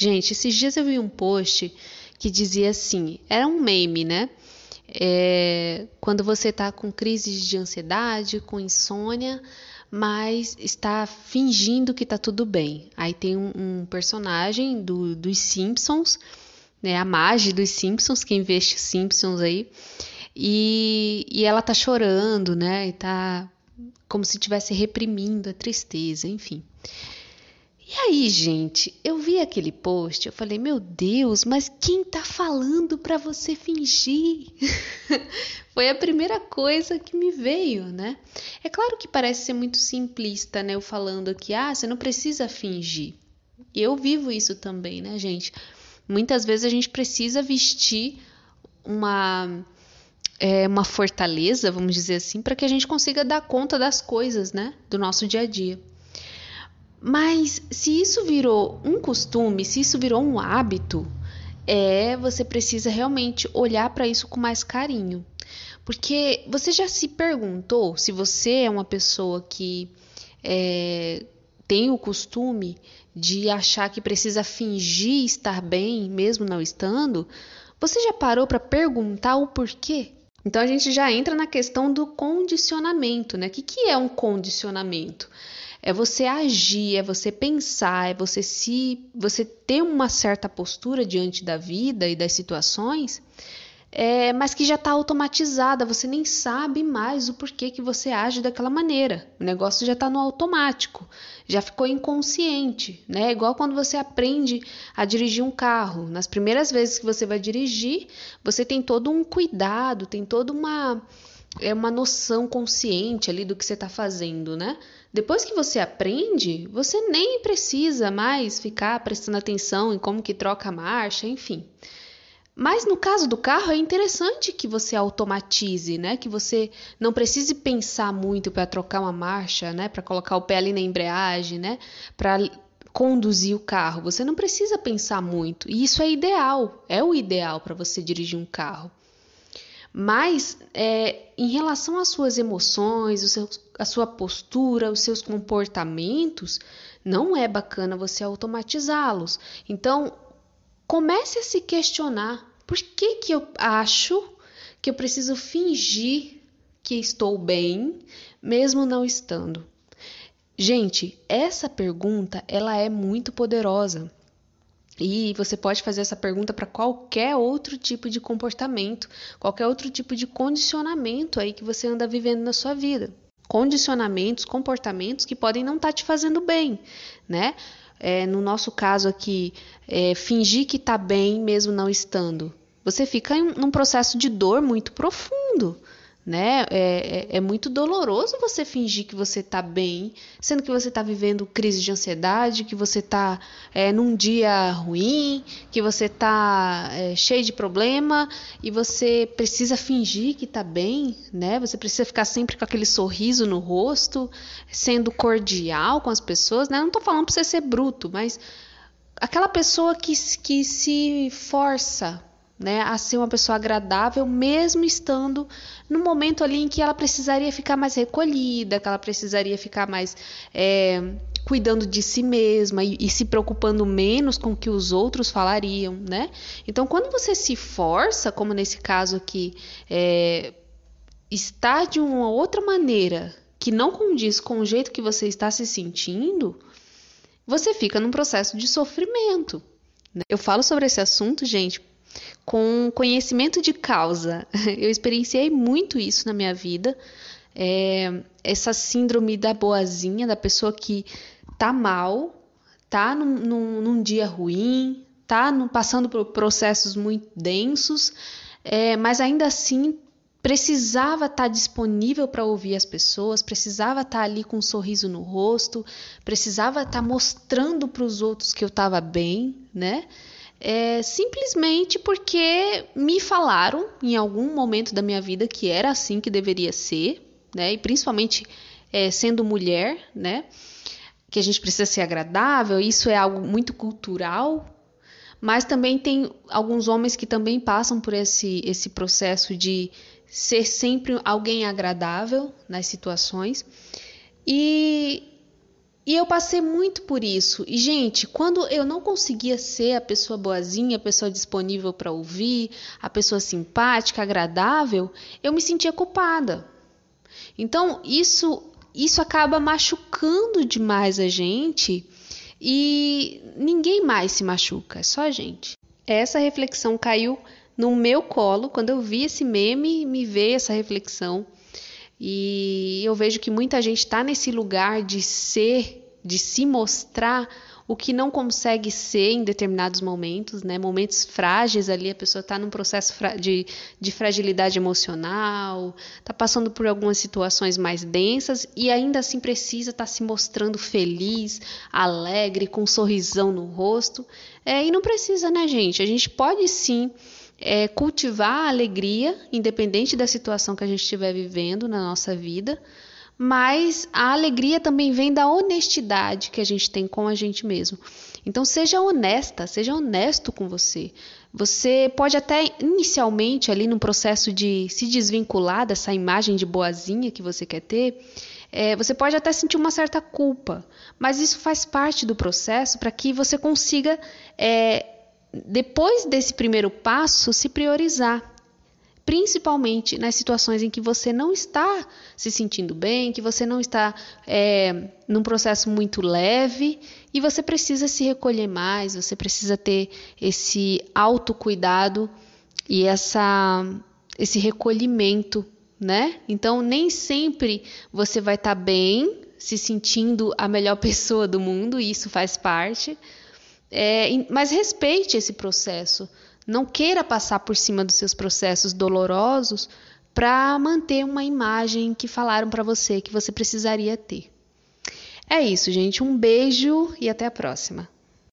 Gente, esses dias eu vi um post que dizia assim: era um meme, né? É, quando você tá com crise de ansiedade, com insônia, mas está fingindo que tá tudo bem. Aí tem um, um personagem do, dos Simpsons, né? A Marge dos Simpsons, quem vê Simpsons aí, e, e ela tá chorando, né? E tá como se estivesse reprimindo a tristeza, enfim. E aí, gente, eu vi aquele post, eu falei, meu Deus, mas quem tá falando para você fingir? Foi a primeira coisa que me veio, né? É claro que parece ser muito simplista, né? Eu falando aqui, ah, você não precisa fingir. Eu vivo isso também, né, gente? Muitas vezes a gente precisa vestir uma é, uma fortaleza, vamos dizer assim, para que a gente consiga dar conta das coisas, né, do nosso dia a dia. Mas se isso virou um costume, se isso virou um hábito, é você precisa realmente olhar para isso com mais carinho. Porque você já se perguntou se você é uma pessoa que é, tem o costume de achar que precisa fingir estar bem, mesmo não estando? Você já parou para perguntar o porquê? Então a gente já entra na questão do condicionamento, né? O que, que é um condicionamento? É você agir, é você pensar, é você se você ter uma certa postura diante da vida e das situações, é, mas que já está automatizada, você nem sabe mais o porquê que você age daquela maneira. O negócio já está no automático, já ficou inconsciente, né? É igual quando você aprende a dirigir um carro. Nas primeiras vezes que você vai dirigir, você tem todo um cuidado, tem toda uma é uma noção consciente ali do que você está fazendo, né? Depois que você aprende, você nem precisa mais ficar prestando atenção em como que troca a marcha, enfim. Mas no caso do carro é interessante que você automatize, né? Que você não precise pensar muito para trocar uma marcha, né? Para colocar o pé ali na embreagem, né? Para conduzir o carro. Você não precisa pensar muito. E isso é ideal, é o ideal para você dirigir um carro. Mas é, em relação às suas emoções, seu, a sua postura, os seus comportamentos, não é bacana você automatizá-los. Então, comece a se questionar por que, que eu acho que eu preciso fingir que estou bem, mesmo não estando. Gente, essa pergunta ela é muito poderosa. E você pode fazer essa pergunta para qualquer outro tipo de comportamento, qualquer outro tipo de condicionamento aí que você anda vivendo na sua vida. Condicionamentos, comportamentos que podem não estar tá te fazendo bem, né? é, no nosso caso aqui, é, fingir que está bem mesmo não estando. Você fica em um processo de dor muito profundo né? É, é, é, muito doloroso você fingir que você está bem, sendo que você está vivendo crise de ansiedade, que você está é, num dia ruim, que você está é, cheio de problema e você precisa fingir que está bem, né? Você precisa ficar sempre com aquele sorriso no rosto, sendo cordial com as pessoas, né? Não estou falando para você ser bruto, mas aquela pessoa que, que se força né, a ser uma pessoa agradável, mesmo estando no momento ali em que ela precisaria ficar mais recolhida, que ela precisaria ficar mais é, cuidando de si mesma e, e, se preocupando menos com o que os outros falariam, né? Então, quando você se força, como nesse caso aqui, é, de uma outra maneira que não condiz com o jeito que você está se sentindo, você fica num processo de sofrimento. Né? Eu falo sobre esse assunto, gente, com conhecimento de causa. Eu experienciei muito isso na minha vida. É, essa síndrome da boazinha, da pessoa que tá mal, tá num, num, num dia ruim, tá no, passando por processos muito densos, é, mas ainda assim precisava estar tá disponível para ouvir as pessoas, precisava estar tá ali com um sorriso no rosto, precisava estar tá mostrando para os outros que eu estava bem, né? É, simplesmente porque me falaram em algum momento da minha vida que era assim que deveria ser, né? E principalmente é, sendo mulher, né? Que a gente precisa ser agradável, isso é algo muito cultural, mas também tem alguns homens que também passam por esse, esse processo de ser sempre alguém agradável nas situações. E E eu passei muito por isso. E, gente, quando eu não conseguia ser a pessoa boazinha, a pessoa disponível para ouvir, a pessoa simpática, agradável, eu me sentia culpada. Então, isso isso acaba machucando demais a gente e ninguém mais se machuca, é só a gente. Essa reflexão caiu no meu colo quando eu vi esse meme, me veio essa reflexão. E eu vejo que muita gente está nesse lugar de ser, de se mostrar o que não consegue ser em determinados momentos, né? Momentos frágeis ali, a pessoa está num processo de, de fragilidade emocional, está passando por algumas situações mais densas e ainda assim precisa estar tá se mostrando feliz, alegre, com um sorrisão no rosto. É, e não precisa, né, gente? A gente pode sim é, cultivar a alegria, independente da situação que a gente estiver vivendo na nossa vida mas a alegria também vem da honestidade que a gente tem com a gente mesmo. Então seja honesta, seja honesto com você. Você pode até inicialmente ali no processo de se desvincular dessa imagem de boazinha que você quer ter, é, você pode até sentir uma certa culpa, mas isso faz parte do processo para que você consiga, é, depois desse primeiro passo, se priorizar principalmente nas situações em que você não está se sentindo bem, que você não está é, num processo muito leve e você precisa se recolher mais, você precisa ter esse autocuidado e essa, esse recolhimento, né? Então, nem sempre você vai estar tá bem, se sentindo a melhor pessoa do mundo, e isso faz parte, é, mas respeite esse processo. Não queira passar por cima dos seus processos dolorosos para manter uma imagem que falaram para você que você precisaria ter. É isso, gente. Um beijo e até a próxima.